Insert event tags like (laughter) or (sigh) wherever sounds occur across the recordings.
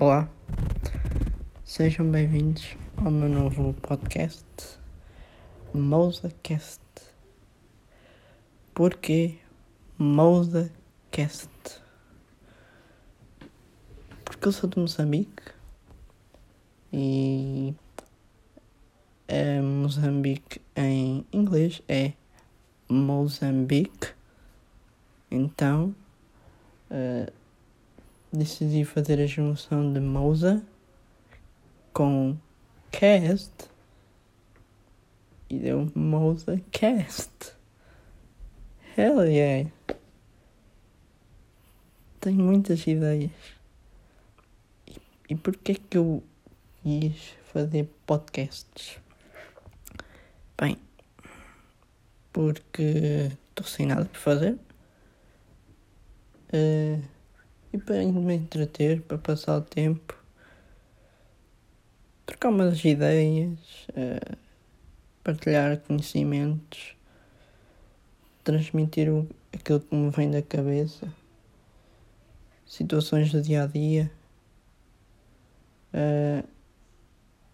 Olá, sejam bem-vindos ao meu novo podcast, MousaCast. Porquê MousaCast? Porque eu sou de Moçambique e é Moçambique em inglês é Mozambique. Então, uh, decidi fazer a junção de Moza com Cast e deu Moza Cast. Hell yeah! Tenho muitas ideias. E, e porquê que eu quis fazer podcasts? Bem, porque estou sem nada para fazer. Uh, e para me entreter, para passar o tempo, trocar umas ideias, uh, partilhar conhecimentos, transmitir o, aquilo que me vem da cabeça, situações do dia a dia, uh,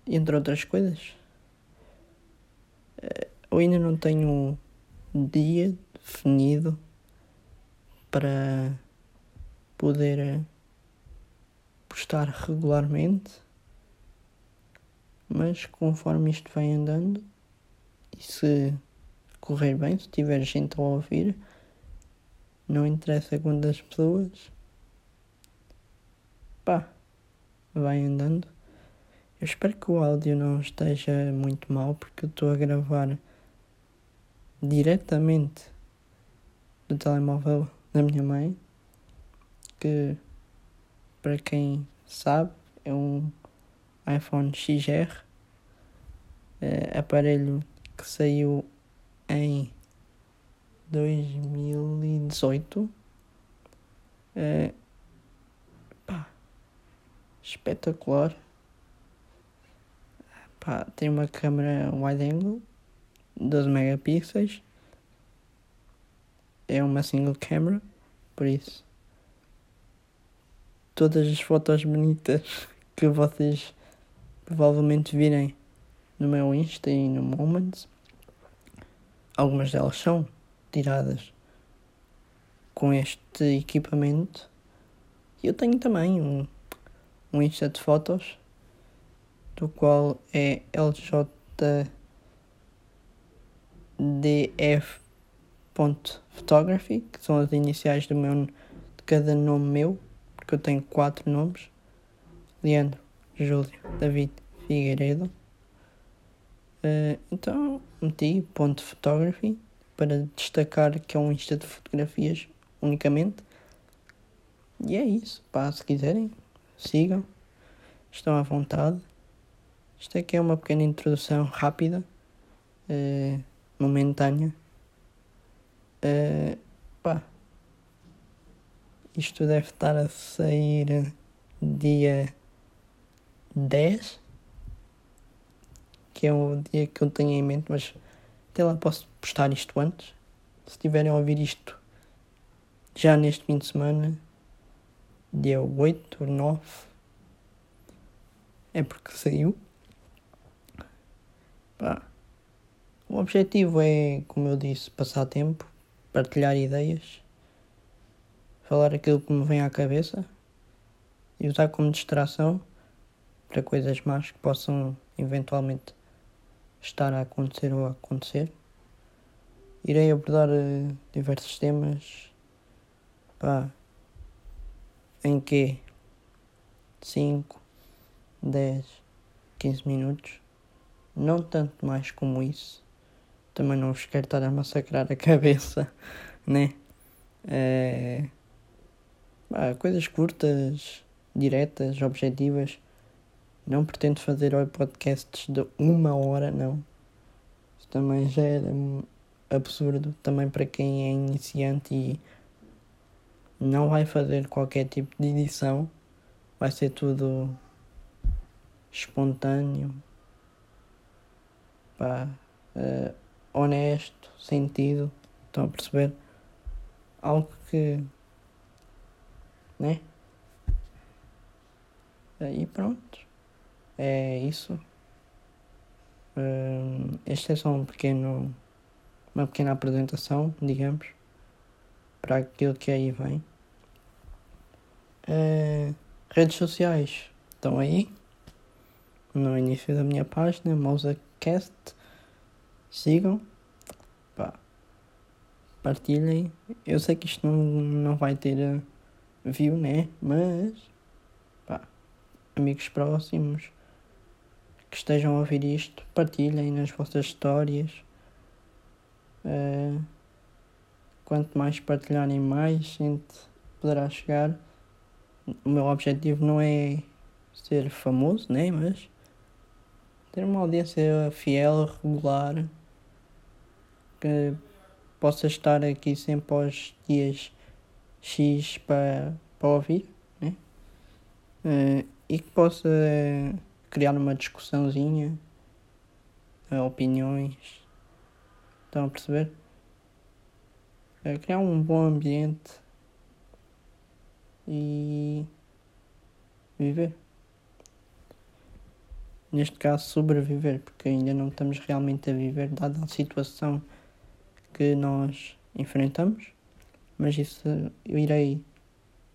entre outras coisas. Uh, eu ainda não tenho um dia definido para poder eh, postar regularmente, mas conforme isto vai andando e se correr bem, se tiver gente a ouvir, não interessa quantas pessoas, pá, vai andando. Eu espero que o áudio não esteja muito mal porque eu estou a gravar diretamente do telemóvel da minha mãe que, para quem sabe, é um iPhone XR, é, aparelho que saiu em 2018. É, pá, espetacular. Pá, tem uma câmera wide angle, 12 megapixels. É uma single camera, por isso todas as fotos bonitas que vocês provavelmente virem no meu Insta e no Moments. Algumas delas são tiradas com este equipamento. Eu tenho também um, um Insta de fotos, do qual é ljdf.photography, que são as iniciais do meu, de cada nome meu porque eu tenho quatro nomes: Leandro, Júlio, David, Figueiredo. Uh, então meti ponto photography para destacar que é um Insta de fotografias unicamente. E é isso, pá, se quiserem, sigam, estão à vontade. Isto aqui é uma pequena introdução rápida, uh, momentânea. Uh, pá, isto deve estar a sair dia 10, que é o dia que eu tenho em mente, mas até lá posso postar isto antes. Se tiverem a ouvir isto já neste fim de semana, dia 8 ou 9, é porque saiu. Pá. O objetivo é, como eu disse, passar tempo, partilhar ideias falar aquilo que me vem à cabeça e usar como distração para coisas más que possam eventualmente estar a acontecer ou a acontecer. Irei abordar uh, diversos temas pá, em que 5, 10, 15 minutos, não tanto mais como isso. Também não vos quero estar a massacrar a (laughs) cabeça, né? É ah, coisas curtas, diretas, objetivas. Não pretendo fazer podcasts de uma hora, não. Isso também já era absurdo também para quem é iniciante e não vai fazer qualquer tipo de edição. Vai ser tudo espontâneo, pá, uh, honesto, sentido. Estão a perceber? Algo que né? E pronto. É isso. Uh, este é só um pequeno, uma pequena apresentação, digamos, para aquilo que aí vem. Uh, redes sociais estão aí no início da minha página, MousaCast. Sigam, pá, partilhem. Eu sei que isto não, não vai ter view, né? Mas, pá, amigos próximos que estejam a ouvir isto, partilhem nas vossas histórias. Uh, quanto mais partilharem, mais gente poderá chegar. O meu objetivo não é ser famoso, né? Mas ter uma audiência fiel, regular, que possa estar aqui sempre aos dias X para, para ouvir, né? Uh, e que possa criar uma discussãozinha, uh, opiniões. Estão a perceber? Uh, criar um bom ambiente e viver. Neste caso, sobreviver, porque ainda não estamos realmente a viver, dada a situação que nós enfrentamos. Mas isso eu irei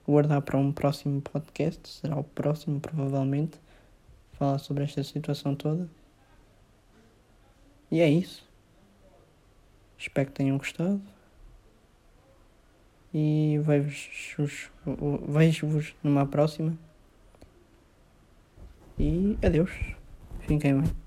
guardar para um próximo podcast, será o próximo, provavelmente falar sobre esta situação toda. E é isso. Espero que tenham gostado. E vejo-vos vejo numa próxima. E adeus. Fiquem bem.